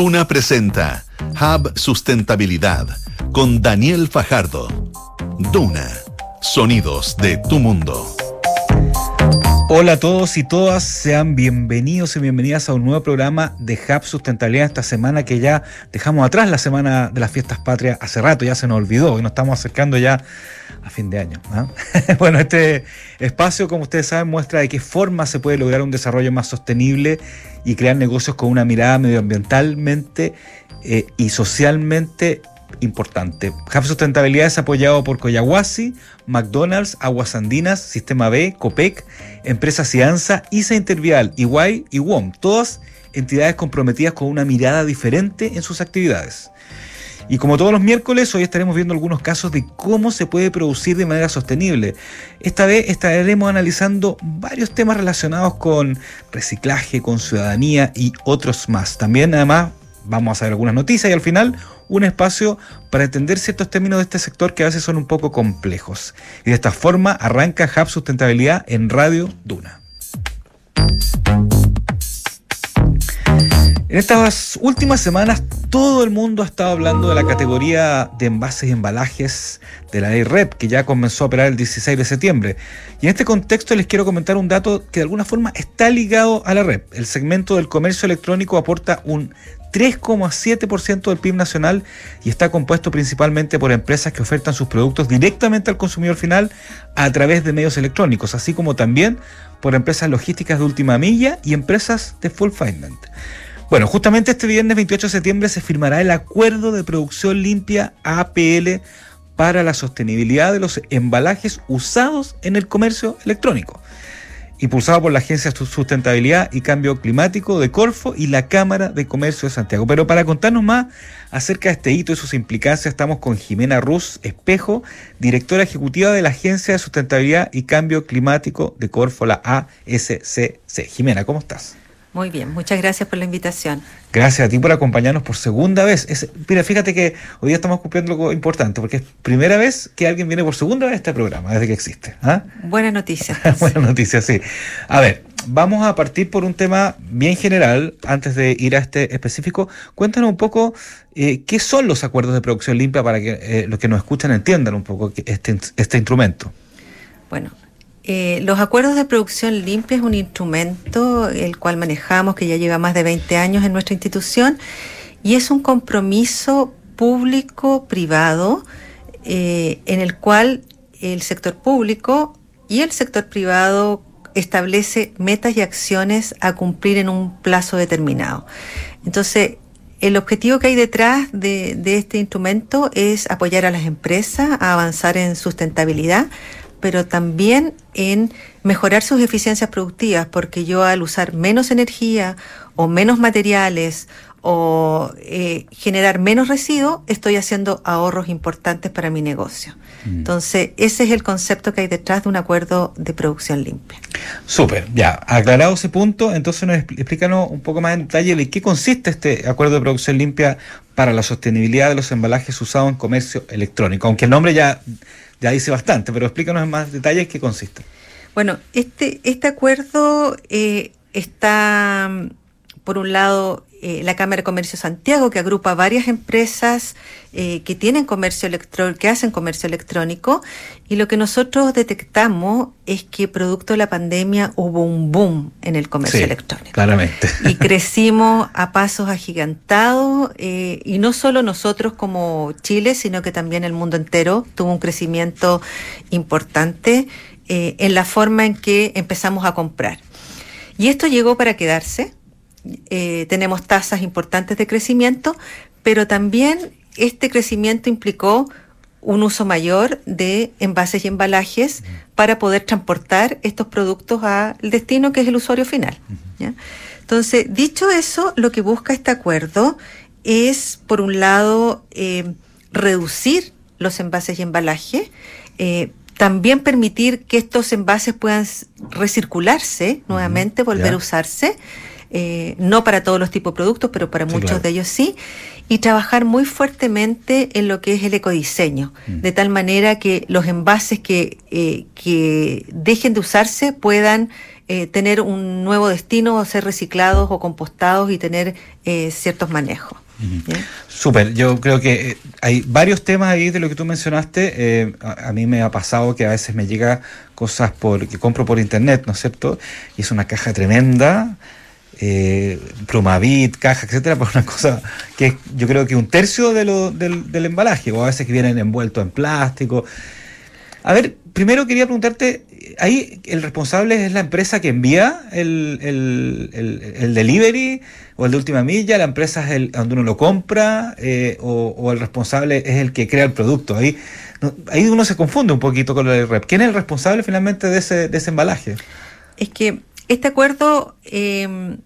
Duna presenta Hub Sustentabilidad con Daniel Fajardo. Duna, sonidos de tu mundo. Hola a todos y todas, sean bienvenidos y bienvenidas a un nuevo programa de Hub Sustentabilidad esta semana que ya dejamos atrás la semana de las fiestas patrias hace rato, ya se nos olvidó y nos estamos acercando ya a fin de año. ¿ah? bueno, este espacio, como ustedes saben, muestra de qué forma se puede lograr un desarrollo más sostenible y crear negocios con una mirada medioambientalmente eh, y socialmente importante. Hub Sustentabilidad es apoyado por Coyahuasi, McDonald's, Aguas Andinas, Sistema B, COPEC, Empresa Cianza, ISA Intervial, Iguay y WOM, todas entidades comprometidas con una mirada diferente en sus actividades. Y como todos los miércoles, hoy estaremos viendo algunos casos de cómo se puede producir de manera sostenible. Esta vez estaremos analizando varios temas relacionados con reciclaje, con ciudadanía y otros más. También además vamos a saber algunas noticias y al final un espacio para entender ciertos términos de este sector que a veces son un poco complejos. Y de esta forma arranca Hub Sustentabilidad en Radio Duna. En estas últimas semanas todo el mundo ha estado hablando de la categoría de envases y embalajes de la ley REP, que ya comenzó a operar el 16 de septiembre. Y en este contexto les quiero comentar un dato que de alguna forma está ligado a la REP. El segmento del comercio electrónico aporta un 3,7% del PIB nacional y está compuesto principalmente por empresas que ofertan sus productos directamente al consumidor final a través de medios electrónicos, así como también por empresas logísticas de última milla y empresas de fulfillment. Bueno, justamente este viernes 28 de septiembre se firmará el Acuerdo de Producción Limpia APL para la sostenibilidad de los embalajes usados en el comercio electrónico, impulsado por la Agencia de Sustentabilidad y Cambio Climático de Corfo y la Cámara de Comercio de Santiago. Pero para contarnos más acerca de este hito y sus implicancias, estamos con Jimena Ruz Espejo, directora ejecutiva de la Agencia de Sustentabilidad y Cambio Climático de Corfo, la ASCC. Jimena, ¿cómo estás? Muy bien, muchas gracias por la invitación. Gracias a ti por acompañarnos por segunda vez. mira, fíjate que hoy día estamos cumpliendo algo importante, porque es primera vez que alguien viene por segunda vez a este programa, desde que existe. ¿ah? Buena noticia. Buena noticia, sí. A ver, vamos a partir por un tema bien general, antes de ir a este específico. Cuéntanos un poco eh, qué son los acuerdos de producción limpia para que eh, los que nos escuchan entiendan un poco este, este instrumento. Bueno, eh, los acuerdos de producción limpia es un instrumento el cual manejamos que ya lleva más de 20 años en nuestra institución y es un compromiso público-privado eh, en el cual el sector público y el sector privado establece metas y acciones a cumplir en un plazo determinado. Entonces, el objetivo que hay detrás de, de este instrumento es apoyar a las empresas a avanzar en sustentabilidad, pero también en mejorar sus eficiencias productivas, porque yo al usar menos energía o menos materiales o eh, generar menos residuos, estoy haciendo ahorros importantes para mi negocio. Mm. Entonces, ese es el concepto que hay detrás de un acuerdo de producción limpia. Súper, ya, aclarado ese punto, entonces nos explícanos un poco más en detalle de qué consiste este acuerdo de producción limpia para la sostenibilidad de los embalajes usados en comercio electrónico, aunque el nombre ya ya dice bastante, pero explícanos en más detalles qué consiste. Bueno, este, este acuerdo eh, está, por un lado, eh, la Cámara de Comercio Santiago, que agrupa varias empresas eh, que tienen comercio electrónico, que hacen comercio electrónico, y lo que nosotros detectamos es que producto de la pandemia hubo un boom en el comercio electrónico. Claramente. Y crecimos a pasos agigantados, eh, y no solo nosotros como Chile, sino que también el mundo entero tuvo un crecimiento importante en la forma en que empezamos a comprar. Y esto llegó para quedarse eh, tenemos tasas importantes de crecimiento, pero también este crecimiento implicó un uso mayor de envases y embalajes para poder transportar estos productos al destino que es el usuario final. Entonces, dicho eso, lo que busca este acuerdo es, por un lado, eh, reducir los envases y embalajes, eh, también permitir que estos envases puedan recircularse nuevamente, volver a usarse, eh, no para todos los tipos de productos, pero para muchos de ellos sí, y trabajar muy fuertemente en lo que es el ecodiseño, mm. de tal manera que los envases que, eh, que dejen de usarse puedan eh, tener un nuevo destino o ser reciclados o compostados y tener eh, ciertos manejos. Súper, yo creo que eh, hay varios temas ahí de lo que tú mencionaste. a, mí me ha pasado que a veces me llega cosas por, que compro por internet, ¿no es cierto? Y es una caja tremenda, eh, plumavit, caja, etcétera, por una cosa que yo creo que un tercio de lo, del, del embalaje, o a veces que vienen envueltos en plástico. A ver, primero quería preguntarte, ahí el responsable es la empresa que envía el, el, delivery o el de última milla, la empresa es el donde uno lo compra eh, o, el responsable es el que crea el producto. Ahí, ahí uno se confunde un poquito con el rep. ¿Quién es el responsable finalmente de ese, de ese embalaje? Es que este acuerdo em,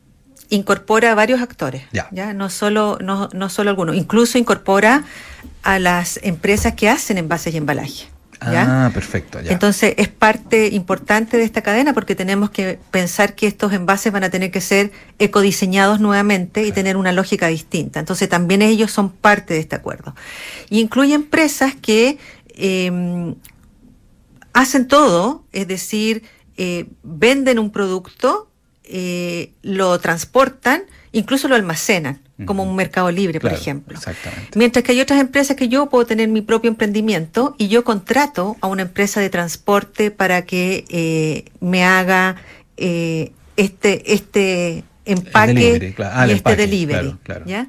incorpora a varios actores, ya. No, solo, no, no solo algunos, incluso incorpora a las empresas que hacen envases y embalaje. Ah, perfecto. Entonces es parte importante de esta cadena porque tenemos que pensar que estos envases van a tener que ser ecodiseñados nuevamente y tener una lógica distinta. Entonces también ellos son parte de este acuerdo. Y incluye empresas que em, hacen todo, es decir, eh, venden un producto, eh, lo transportan, incluso lo almacenan como un mercado libre, por ejemplo. Mientras que hay otras empresas que yo puedo tener mi propio emprendimiento y yo contrato a una empresa de transporte para que eh, me haga eh, este, este empaque ah, y este delivery. ¿ya?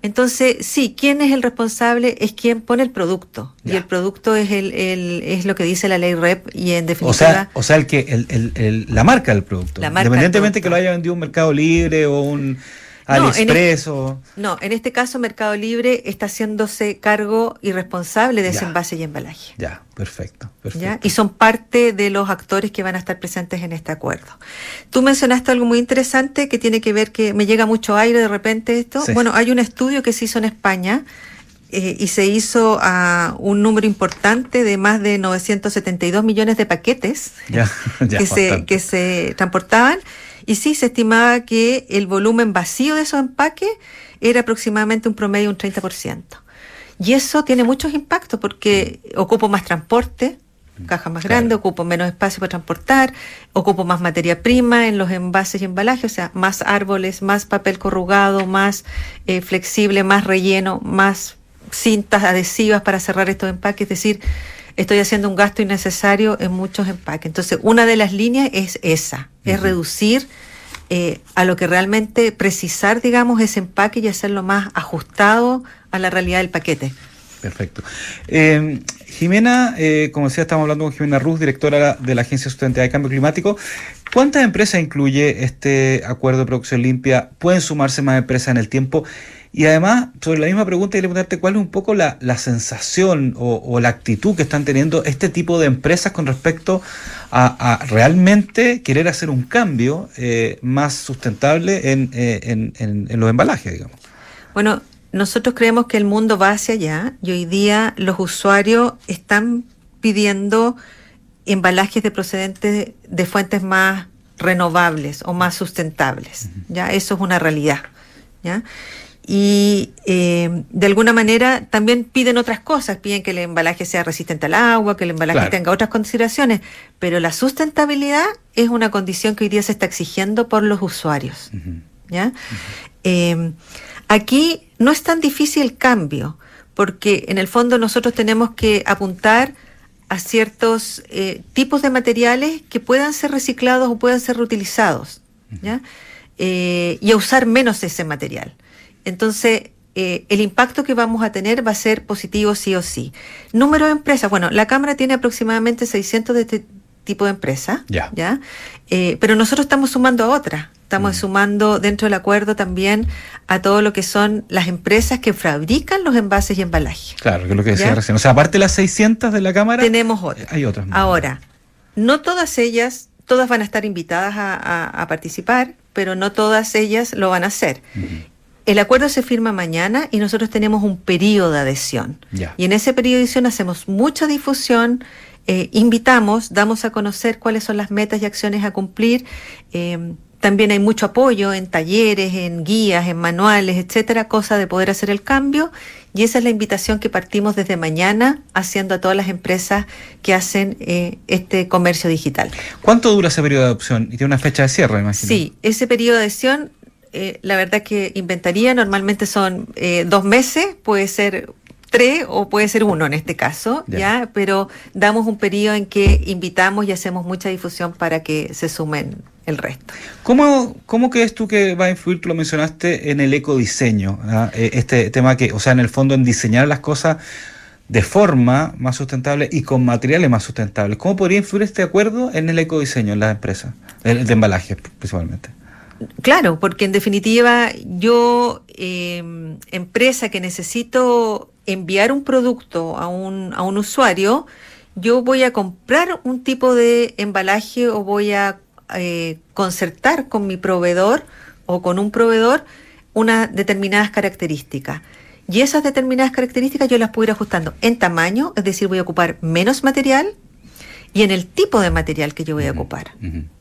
Entonces, sí, ¿quién es el responsable? Es quien pone el producto. Y el producto es el, el, es lo que dice la ley REP y en definitiva... O sea, o sea el que, el, el, la marca del producto. Independientemente que lo haya vendido un mercado libre o un AliExpreso. No, en este caso Mercado Libre está haciéndose cargo y responsable de ese envase y embalaje. Ya, perfecto, perfecto. Y son parte de los actores que van a estar presentes en este acuerdo. Tú mencionaste algo muy interesante que tiene que ver que me llega mucho aire de repente esto. Bueno, hay un estudio que se hizo en España eh, y se hizo a un número importante de más de 972 millones de paquetes que, se, que se transportaban y sí, se estimaba que el volumen vacío de esos empaques era aproximadamente un promedio de un 30%. Y eso tiene muchos impactos porque ocupo más transporte, caja más grande, ocupo menos espacio para transportar, ocupo más materia prima en los envases y embalajes, o sea, más árboles, más papel corrugado, más eh, flexible, más relleno, más cintas adhesivas para cerrar estos empaques, es decir, estoy haciendo un gasto innecesario en muchos empaques. Entonces, una de las líneas es esa, es reducir eh, a lo que realmente precisar, digamos, ese empaque y hacerlo más ajustado a la realidad del paquete. Perfecto. Eh, Jimena, eh, como decía, estamos hablando con Jimena Ruz, directora de la Agencia Sustentabilidad de Cambio Climático. ¿Cuántas empresas incluye este acuerdo de producción limpia? ¿Pueden sumarse más empresas en el tiempo? Y además, sobre la misma pregunta, quería preguntarte cuál es un poco la, sensación o, la actitud que están teniendo este tipo de empresas con respecto a, realmente querer hacer un cambio eh, más sustentable eh, en, en, los embalajes, digamos. Bueno, nosotros creemos que el mundo va hacia allá y hoy día los usuarios están pidiendo embalajes de procedentes de fuentes más renovables o más sustentables. Ya eso es una realidad. ¿ya? Y eh, de alguna manera también piden otras cosas, piden que el embalaje sea resistente al agua, que el embalaje tenga otras consideraciones, pero la sustentabilidad es una condición que hoy día se está exigiendo por los usuarios. ¿ya? Eh, aquí no es tan difícil el cambio, porque en el fondo nosotros tenemos que apuntar a ciertos eh, tipos de materiales que puedan ser reciclados o puedan ser reutilizados, ¿ya? y a usar menos ese material. Entonces, eh, el impacto que vamos a tener va a ser positivo sí o sí. Número de empresas, bueno, la Cámara tiene aproximadamente 600 de este tipo de empresas, ¿ya? ¿ya? Eh, pero nosotros estamos sumando a otras. Estamos mm. sumando dentro del acuerdo también a todo lo que son las empresas que fabrican los envases y embalajes. Claro, que es lo que decía recién. O sea, aparte de las 600 de la Cámara, tenemos otras. Hay otras. Ahora, no todas ellas, todas van a estar invitadas a, participar, pero no todas ellas lo van a hacer. El acuerdo se firma mañana y nosotros tenemos un periodo de adhesión. Y en ese periodo de adhesión hacemos mucha difusión, eh, invitamos, damos a conocer cuáles son las metas y acciones a cumplir, eh, también hay mucho apoyo en talleres, en guías, en manuales, etcétera, cosa de poder hacer el cambio. Y esa es la invitación que partimos desde mañana haciendo a todas las empresas que hacen eh, este comercio digital. ¿Cuánto dura ese periodo de adopción? Y tiene una fecha de cierre, imagino. Sí, ese periodo de adopción, eh, la verdad que inventaría, normalmente son eh, dos meses, puede ser tres o puede ser uno en este caso, ya. Pero damos un periodo en que invitamos y hacemos mucha difusión para que se sumen el resto. ¿Cómo, cómo crees tú que va a influir, tú lo mencionaste, en el ecodiseño? ¿ah? Eh, este tema que, o sea, en el fondo en diseñar las cosas de forma más sustentable y con materiales más sustentables. ¿Cómo podría influir este acuerdo en el ecodiseño en las empresas, el de embalaje principalmente? Claro, porque en definitiva yo, eh, empresa que necesito enviar un producto a un, a un usuario, yo voy a comprar un tipo de embalaje o voy a eh, concertar con mi proveedor o con un proveedor unas determinadas características. Y esas determinadas características yo las puedo ir ajustando en tamaño, es decir, voy a ocupar menos material y en el tipo de material que yo voy a ocupar.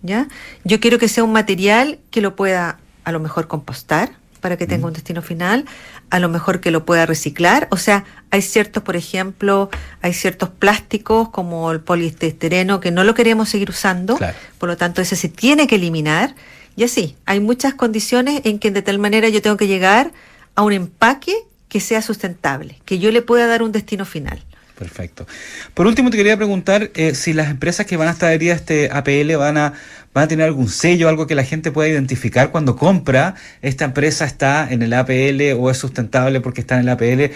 ¿ya? Yo quiero que sea un material que lo pueda a lo mejor compostar, para que tenga un destino final, a lo mejor que lo pueda reciclar. O sea, hay ciertos, por ejemplo, hay ciertos plásticos como el poliestireno que no lo queremos seguir usando, por lo tanto ese se tiene que eliminar. Y así, hay muchas condiciones en que de tal manera yo tengo que llegar a un empaque que sea sustentable, que yo le pueda dar un destino final. Perfecto. Por último, te quería preguntar eh, si las empresas que van a estar adheridas a este APL van a van a tener algún sello, algo que la gente pueda identificar cuando compra, esta empresa está en el APL o es sustentable porque está en el APL,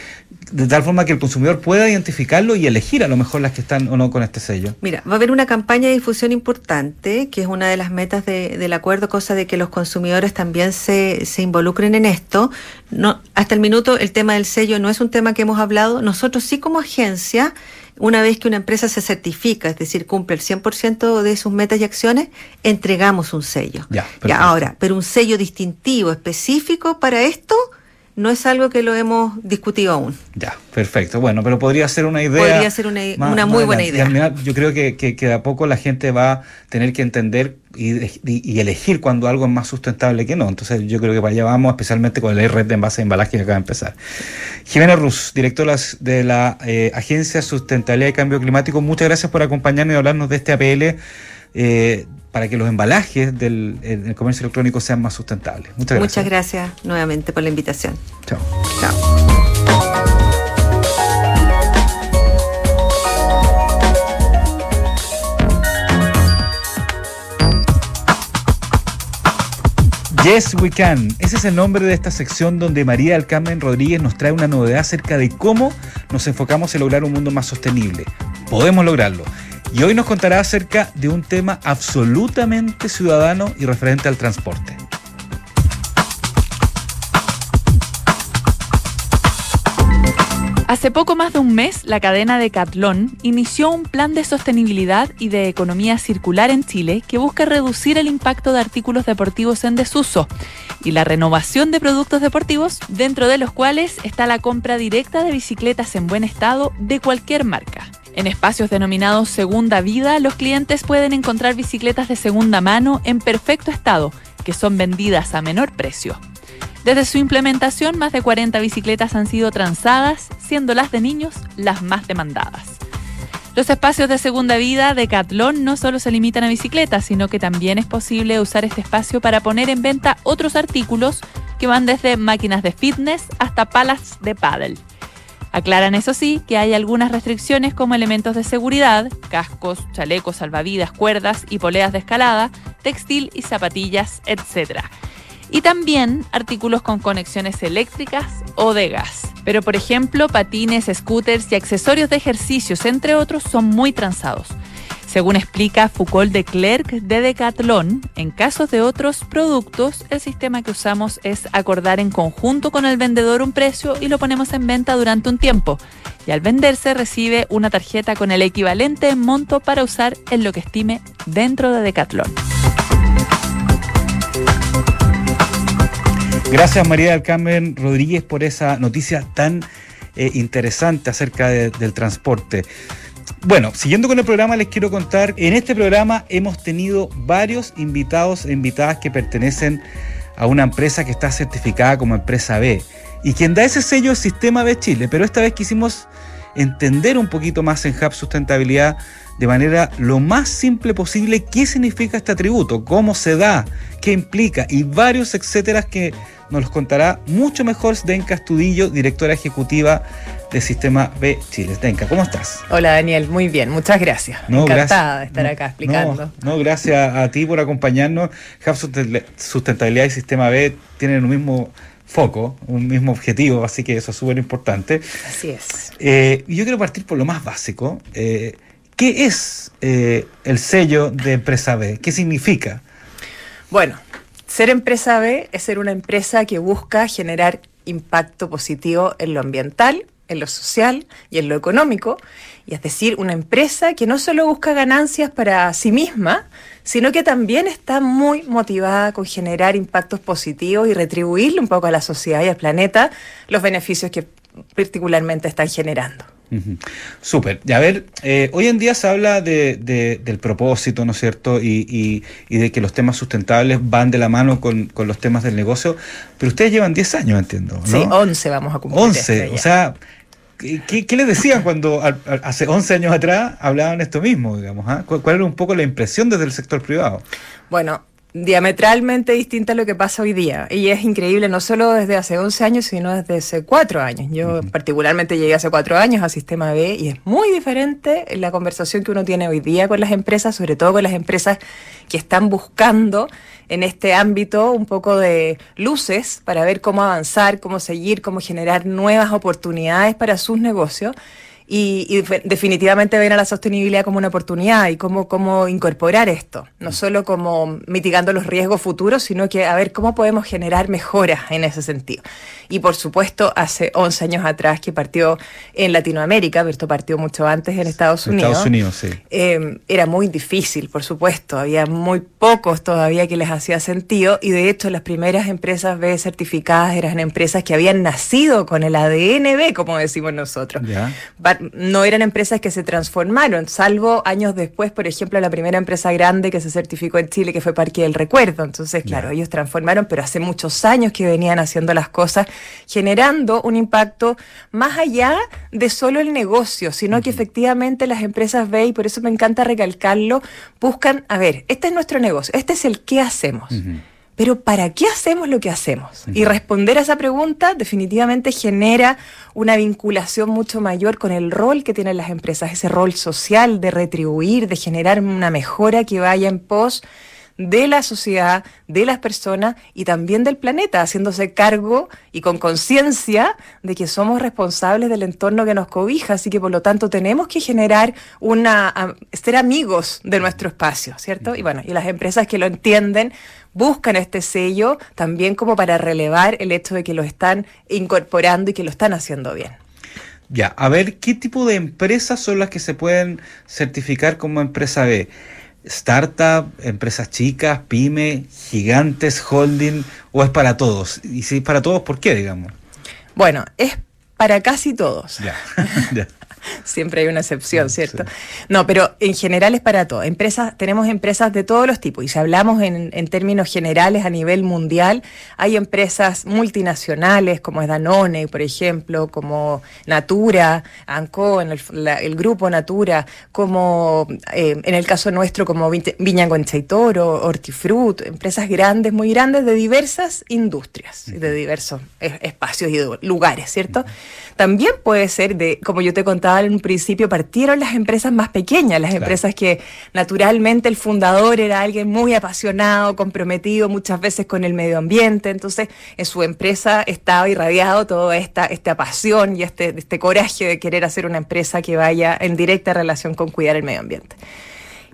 de tal forma que el consumidor pueda identificarlo y elegir a lo mejor las que están o no con este sello. Mira, va a haber una campaña de difusión importante, que es una de las metas del acuerdo, cosa de que los consumidores también se, involucren en esto. Hasta el minuto el tema del sello no es un tema que hemos hablado. Nosotros sí como agencia una vez que una empresa se certifica, es decir, cumple el 100% de sus metas y acciones, entregamos un sello. Ya, ya, ahora, pero un sello distintivo específico para esto no es algo que lo hemos discutido aún. Ya, perfecto. Bueno, pero podría ser una idea. Podría ser una, una muy buena idea. yo creo que, que, que, a poco la gente va a tener que entender y, elegir cuando algo es más sustentable que no. Entonces yo creo que para allá vamos, especialmente con la red de envase de embalaje que acaba de empezar. Jimena Ruz, directora de la eh, Agencia Sustentabilidad y Cambio Climático, muchas gracias por acompañarnos y hablarnos de este APL. Eh, para que los embalajes del, comercio electrónico sean más sustentables. Muchas gracias. Muchas gracias nuevamente por la invitación. Chao. Chao. Yes We Can. Ese es el nombre de esta sección donde María del Carmen Rodríguez nos trae una novedad acerca de cómo nos enfocamos en lograr un mundo más sostenible. Podemos lograrlo. Y hoy nos contará acerca de un tema absolutamente ciudadano y referente al transporte. Hace poco más de un mes, la cadena Decathlon inició un plan de sostenibilidad y de economía circular en Chile que busca reducir el impacto de artículos deportivos en desuso y la renovación de productos deportivos, dentro de los cuales está la compra directa de bicicletas en buen estado de cualquier marca. En espacios denominados Segunda Vida, los clientes pueden encontrar bicicletas de segunda mano en perfecto estado, que son vendidas a menor precio. Desde su implementación, más de 40 bicicletas han sido transadas, siendo las de niños las más demandadas. Los espacios de segunda vida de Catlón no solo se limitan a bicicletas, sino que también es posible usar este espacio para poner en venta otros artículos que van desde máquinas de fitness hasta palas de paddle. Aclaran, eso sí, que hay algunas restricciones como elementos de seguridad, cascos, chalecos, salvavidas, cuerdas y poleas de escalada, textil y zapatillas, etc y también artículos con conexiones eléctricas o de gas. Pero por ejemplo, patines, scooters y accesorios de ejercicios, entre otros, son muy transados. Según explica Foucault de Clerc de Decathlon, en casos de otros productos, el sistema que usamos es acordar en conjunto con el vendedor un precio y lo ponemos en venta durante un tiempo. Y al venderse recibe una tarjeta con el equivalente en monto para usar en lo que estime dentro de Decathlon. Gracias María del Carmen Rodríguez por esa noticia tan eh, interesante acerca del transporte. Bueno, siguiendo con el programa, les quiero contar, en este programa hemos tenido varios invitados e invitadas que pertenecen a una empresa que está certificada como empresa B. Y quien da ese sello es Sistema B Chile, pero esta vez quisimos entender un poquito más en Hub Sustentabilidad de manera lo más simple posible qué significa este atributo, cómo se da, qué implica y varios etcétera que nos los contará mucho mejor Denka Estudillo, directora ejecutiva de Sistema B Chile. Denka, ¿cómo estás? Hola Daniel, muy bien, muchas gracias. Encantada de estar acá explicando. No, gracias a ti por acompañarnos. Hub Sustentabilidad y Sistema B tienen un mismo foco, un mismo objetivo, así que eso es súper importante. Así es. Eh, yo quiero partir por lo más básico. Eh, ¿Qué es eh, el sello de empresa B? ¿Qué significa? Bueno, ser empresa B es ser una empresa que busca generar impacto positivo en lo ambiental, en lo social y en lo económico, y es decir, una empresa que no solo busca ganancias para sí misma, sino que también está muy motivada con generar impactos positivos y retribuirle un poco a la sociedad y al planeta los beneficios que particularmente están generando. Súper. Y a ver, eh, hoy en día se habla de, del propósito, ¿no es cierto? Y, y, de que los temas sustentables van de la mano con, los temas del negocio, pero ustedes llevan 10 años, entiendo. ¿no? Sí, 11 vamos a cumplir. 11, este o sea, ¿qué, ¿qué, les decían cuando hace 11 años atrás hablaban esto mismo, digamos? ¿ah? ¿Cuál era un poco la impresión desde el sector privado? Bueno, diametralmente distinta a lo que pasa hoy día. Y es increíble, no solo desde hace 11 años, sino desde hace 4 años. Yo particularmente llegué hace 4 años a Sistema B y es muy diferente la conversación que uno tiene hoy día con las empresas, sobre todo con las empresas que están buscando en este ámbito un poco de luces para ver cómo avanzar, cómo seguir, cómo generar nuevas oportunidades para sus negocios y, definitivamente ven a la sostenibilidad como una oportunidad y cómo, cómo incorporar esto, no mm. solo como mitigando los riesgos futuros, sino que a ver cómo podemos generar mejoras en ese sentido. Y por supuesto, hace 11 años atrás que partió en Latinoamérica, pero esto partió mucho antes en Estados Unidos. Estados Unidos, sí. Eh, era muy difícil, por supuesto, había muy pocos todavía que les hacía sentido y de hecho las primeras empresas B certificadas eran empresas que habían nacido con el ADN B, como decimos nosotros no eran empresas que se transformaron, salvo años después, por ejemplo, la primera empresa grande que se certificó en Chile, que fue Parque del Recuerdo. Entonces, claro, ellos transformaron, pero hace muchos años que venían haciendo las cosas, generando un impacto más allá de solo el negocio, sino que efectivamente las empresas ve, y por eso me encanta recalcarlo, buscan, a ver, este es nuestro negocio, este es el qué hacemos. Pero ¿para qué hacemos lo que hacemos? Y responder a esa pregunta definitivamente genera una vinculación mucho mayor con el rol que tienen las empresas, ese rol social de retribuir, de generar una mejora que vaya en pos de la sociedad, de las personas y también del planeta, haciéndose cargo y con conciencia de que somos responsables del entorno que nos cobija, así que por lo tanto tenemos que generar una, ser amigos de nuestro espacio, ¿cierto? Y bueno, y las empresas que lo entienden buscan este sello también como para relevar el hecho de que lo están incorporando y que lo están haciendo bien. Ya, a ver, ¿qué tipo de empresas son las que se pueden certificar como empresa B? startup, empresas chicas, pyme, gigantes, holding, o es para todos? Y si es para todos, ¿por qué, digamos? Bueno, es para casi todos. Ya, ya. Siempre hay una excepción, ¿cierto? No, pero en general es para todo. Empresas, tenemos empresas de todos los tipos. Y si hablamos en, términos generales a nivel mundial, hay empresas multinacionales como es Danone, por ejemplo, como Natura, Anco, en el, grupo Natura, como eh, en el caso nuestro como Viña Toro, Hortifruit, empresas grandes, muy grandes de diversas industrias, de diversos espacios y lugares, ¿cierto? También puede ser de, como yo te contaba, en un principio partieron las empresas más pequeñas, las empresas que naturalmente el fundador era alguien muy apasionado, comprometido muchas veces con el medio ambiente, entonces en su empresa estaba irradiado toda esta, esta pasión y este, este coraje de querer hacer una empresa que vaya en directa relación con cuidar el medio ambiente.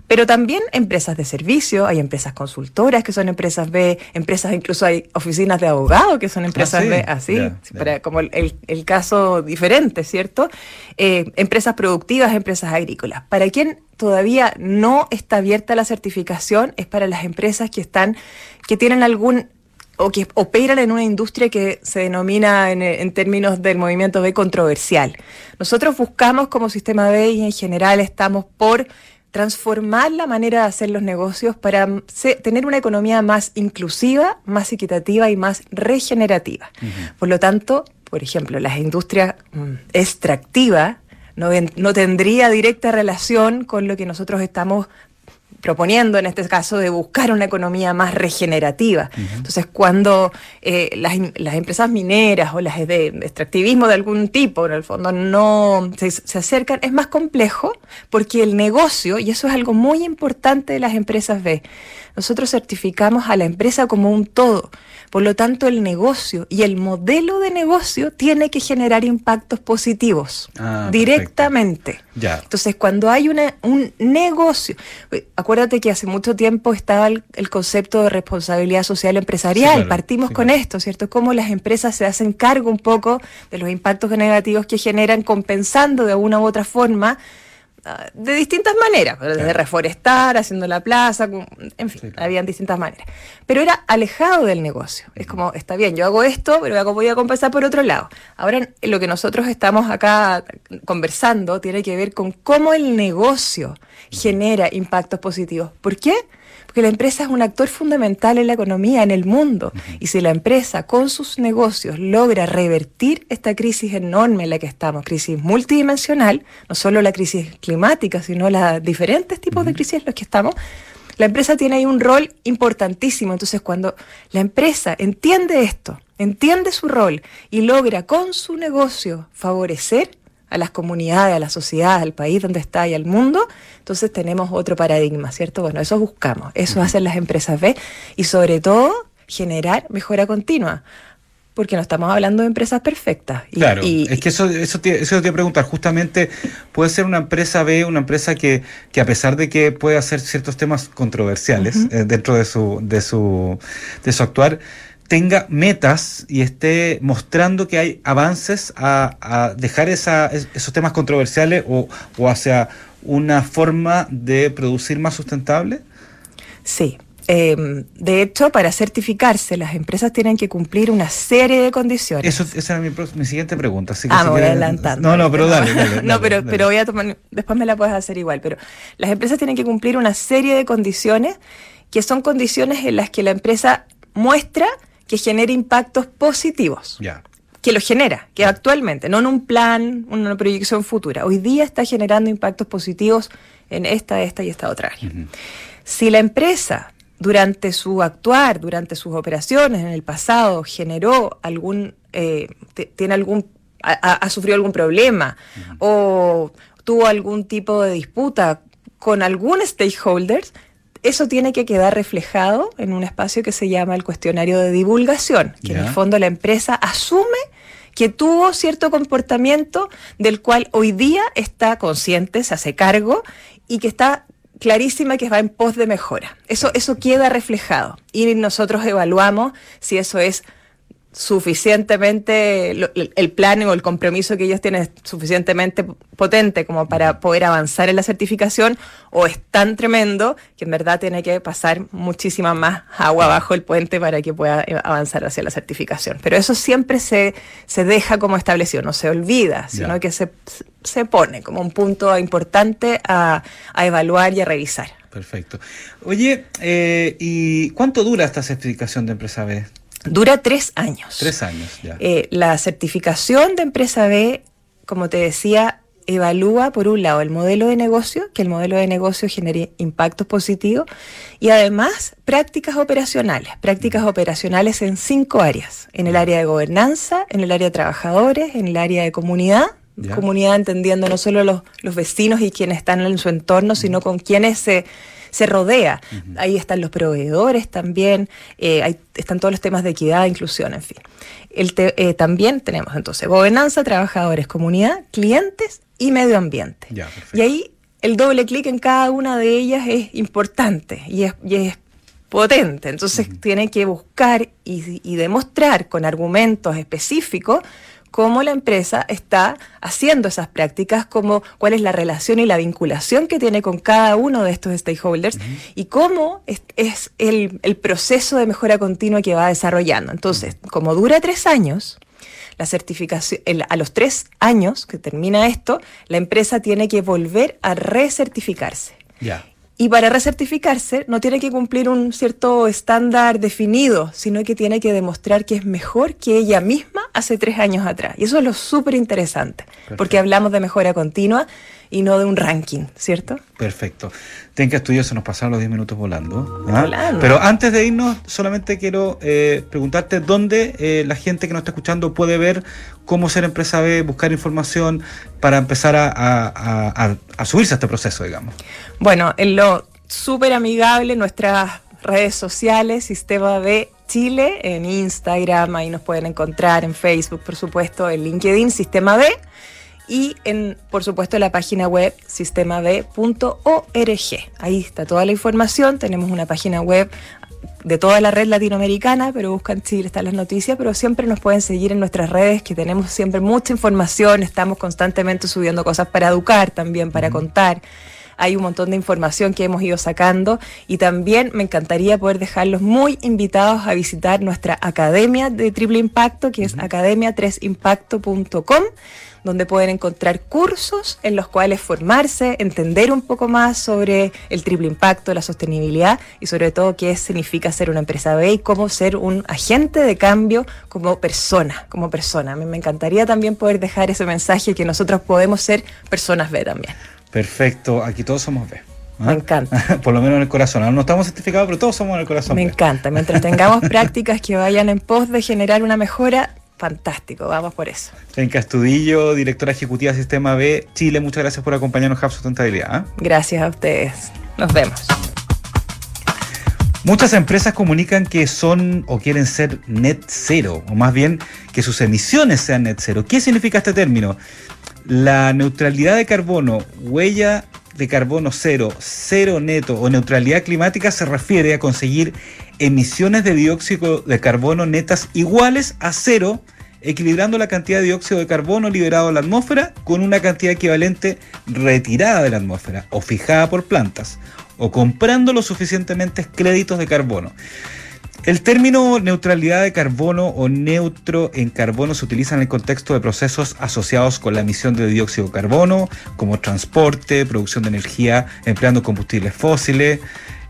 Pero también empresas de servicio, hay empresas consultoras que son empresas B, empresas incluso hay oficinas de abogados que son empresas ah, B, así, Para, como el, el, caso diferente, ¿cierto? Eh, empresas productivas, empresas agrícolas. Para quien todavía no está abierta la certificación es para las empresas que están, que tienen algún o que operan en una industria que se denomina en, en, términos del movimiento B controversial. Nosotros buscamos como sistema B y en general estamos por transformar la manera de hacer los negocios para tener una economía más inclusiva, más equitativa y más regenerativa. Por lo tanto, por ejemplo, las industrias mm, extractivas no, no tendría directa relación con lo que nosotros estamos proponiendo en este caso de buscar una economía más regenerativa. Entonces, cuando eh, las, las, empresas mineras o las de extractivismo de algún tipo, en el fondo, no se, se, acercan, es más complejo porque el negocio, y eso es algo muy importante de las empresas B, nosotros certificamos a la empresa como un todo. Por lo tanto, el negocio y el modelo de negocio tiene que generar impactos positivos ah, directamente. Ya. Entonces, cuando hay una, un negocio, acuérdate que hace mucho tiempo estaba el, concepto de responsabilidad social empresarial. Partimos con esto, ¿cierto? Cómo las empresas se hacen cargo un poco de los impactos negativos que generan, compensando de una u otra forma de distintas maneras, desde reforestar, haciendo la plaza, en fin, habían distintas maneras. Pero era alejado del negocio. Es como, está bien, yo hago esto, pero voy a compensar por otro lado. Ahora, lo que nosotros estamos acá conversando tiene que ver con cómo el negocio genera impactos positivos. ¿Por qué? Porque la empresa es un actor fundamental en la economía, en el mundo. Y si la empresa con sus negocios logra revertir esta crisis enorme en la que estamos, crisis multidimensional, no solo la crisis climática, sino los diferentes tipos de crisis en los que estamos, la empresa tiene ahí un rol importantísimo. Entonces, cuando la empresa entiende esto, entiende su rol y logra con su negocio favorecer a las comunidades, a la sociedad, al país donde está y al mundo, entonces tenemos otro paradigma, ¿cierto? Bueno, eso buscamos, eso hacen las empresas B y sobre todo generar mejora continua. Porque no estamos hablando de empresas perfectas. claro, es que eso, eso, te, eso te iba a preguntar. Justamente, puede ser una empresa B, una empresa que, que a pesar de que puede hacer ciertos temas controversiales eh, dentro de su, de, su, de su actuar, tenga metas y esté mostrando que hay avances a, dejar esa, esos temas controversiales o, hacia una forma de producir más sustentable? Sí. Em, de hecho, para certificarse, las empresas tienen que cumplir una serie de condiciones. Eso, esa era mi, siguiente pregunta. Así que ah, voy adelantando. No, no, pero dale, dale, no, pero, pero voy a tomar. Después me la puedes hacer igual. Pero las empresas tienen que cumplir una serie de condiciones que son condiciones en las que la empresa muestra que genere impactos positivos. Que lo genera, que actualmente, no en un plan, una proyección futura. Hoy día está generando impactos positivos en esta, esta y esta otra área. Si la empresa durante su actuar, durante sus operaciones en el pasado, generó algún, eh, tiene algún, ha, sufrido algún problema o tuvo algún tipo de disputa con algún stakeholder, eso tiene que quedar reflejado en un espacio que se llama el cuestionario de divulgación, que en el fondo la empresa asume que tuvo cierto comportamiento del cual hoy día está consciente, se hace cargo y que está clarísima que va en pos de mejora. Eso, eso queda reflejado y nosotros evaluamos si eso es suficientemente, el plan o el compromiso que ellos tienen es suficientemente potente como para poder avanzar en la certificación o es tan tremendo que en verdad tiene que pasar muchísima más agua bajo el puente para que pueda eh, avanzar hacia la certificación. Pero eso siempre se, se deja como establecido, no se olvida, sino que se, se pone como un punto importante a, a evaluar y a revisar. Perfecto. Oye, eh, ¿y cuánto dura esta certificación de empresa B? Dura tres años. Tres años, ya. Eh, la certificación de empresa B, como te decía, evalúa por un lado el modelo de negocio, que el modelo de negocio genere impactos positivos, y además prácticas operacionales, prácticas operacionales en cinco áreas, en el área de gobernanza, en el área de trabajadores, en el área de comunidad, comunidad entendiendo no solo los, los vecinos y quienes están en su entorno, sino con quienes se se rodea. Ahí están los proveedores también, eh, ahí están todos los temas de equidad, inclusión, en fin. El eh, también tenemos entonces gobernanza, trabajadores, comunidad, clientes y medio ambiente. y ahí el doble clic en cada una de ellas es importante y es, es potente. Entonces tiene que buscar y, y demostrar con argumentos específicos cómo la empresa está haciendo esas prácticas, cómo, cuál es la relación y la vinculación que tiene con cada uno de estos stakeholders y cómo es, el, proceso de mejora continua que va desarrollando. Entonces, como dura tres años, la certificación, a los tres años que termina esto, la empresa tiene que volver a recertificarse. Ya. Y para recertificarse no tiene que cumplir un cierto estándar definido, sino que tiene que demostrar que es mejor que ella misma hace tres años atrás. Y eso es lo súper interesante, porque hablamos de mejora continua y no de un ranking, ¿cierto? Perfecto. Tenga estudios, se nos pasaron los 10 minutos volando. ¿ah? Pero antes de irnos, solamente quiero eh, preguntarte dónde eh, la gente que nos está escuchando puede ver cómo ser empresa B, buscar información para empezar a, subirse a este proceso, digamos. Bueno, en lo súper amigable, nuestras redes sociales, Sistema B Chile, en Instagram, ahí nos pueden encontrar, en Facebook, por supuesto, en LinkedIn, Sistema B y en, por supuesto, la página web sistemab.org. Ahí está toda la información. Tenemos una página web de toda la red latinoamericana, pero buscan Chile, están las noticias, pero siempre nos pueden seguir en nuestras redes, que tenemos siempre mucha información, estamos constantemente subiendo cosas para educar también, para contar. Hay un montón de información que hemos ido sacando y también me encantaría poder dejarlos muy invitados a visitar nuestra academia de triple impacto, que es academia3impacto.com donde pueden encontrar cursos en los cuales formarse, entender un poco más sobre el triple impacto, la sostenibilidad y sobre todo qué significa ser una empresa B y cómo ser un agente de cambio como persona, como persona. A mí me encantaría también poder dejar ese mensaje que nosotros podemos ser personas B también. Perfecto, aquí todos somos B. ¿Ah? Me encanta. Por lo menos en el corazón. No estamos certificados, pero todos somos en el corazón. Me encanta. Mientras tengamos prácticas que vayan en pos de generar una mejora, fantástico, vamos por eso. En Castudillo, directora ejecutiva Sistema B Chile, muchas gracias por acompañarnos Hub Sustentabilidad. ¿ah? Gracias a ustedes. Nos vemos. Muchas empresas comunican que son o quieren ser net cero, o más bien que sus emisiones sean net cero. ¿Qué significa este término? La neutralidad de carbono, huella de carbono cero, cero neto o neutralidad climática se refiere a conseguir emisiones de dióxido de carbono netas iguales a cero, equilibrando la cantidad de dióxido de carbono liberado a la atmósfera con una cantidad equivalente retirada de la atmósfera o fijada por plantas, o comprando lo suficientemente créditos de carbono. El término neutralidad de carbono o neutro en carbono se utiliza en el contexto de procesos asociados con la emisión de dióxido de carbono, como transporte, producción de energía empleando combustibles fósiles,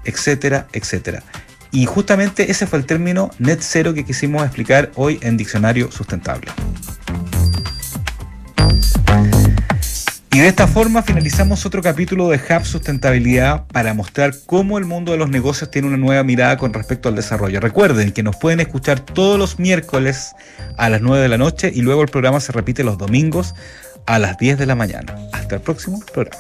etcétera, etcétera. Y justamente ese fue el término net cero que quisimos explicar hoy en Diccionario Sustentable. Y de esta forma finalizamos otro capítulo de Hub Sustentabilidad para mostrar cómo el mundo de los negocios tiene una nueva mirada con respecto al desarrollo. Recuerden que nos pueden escuchar todos los miércoles a las 9 de la noche y luego el programa se repite los domingos a las 10 de la mañana. Hasta el próximo programa.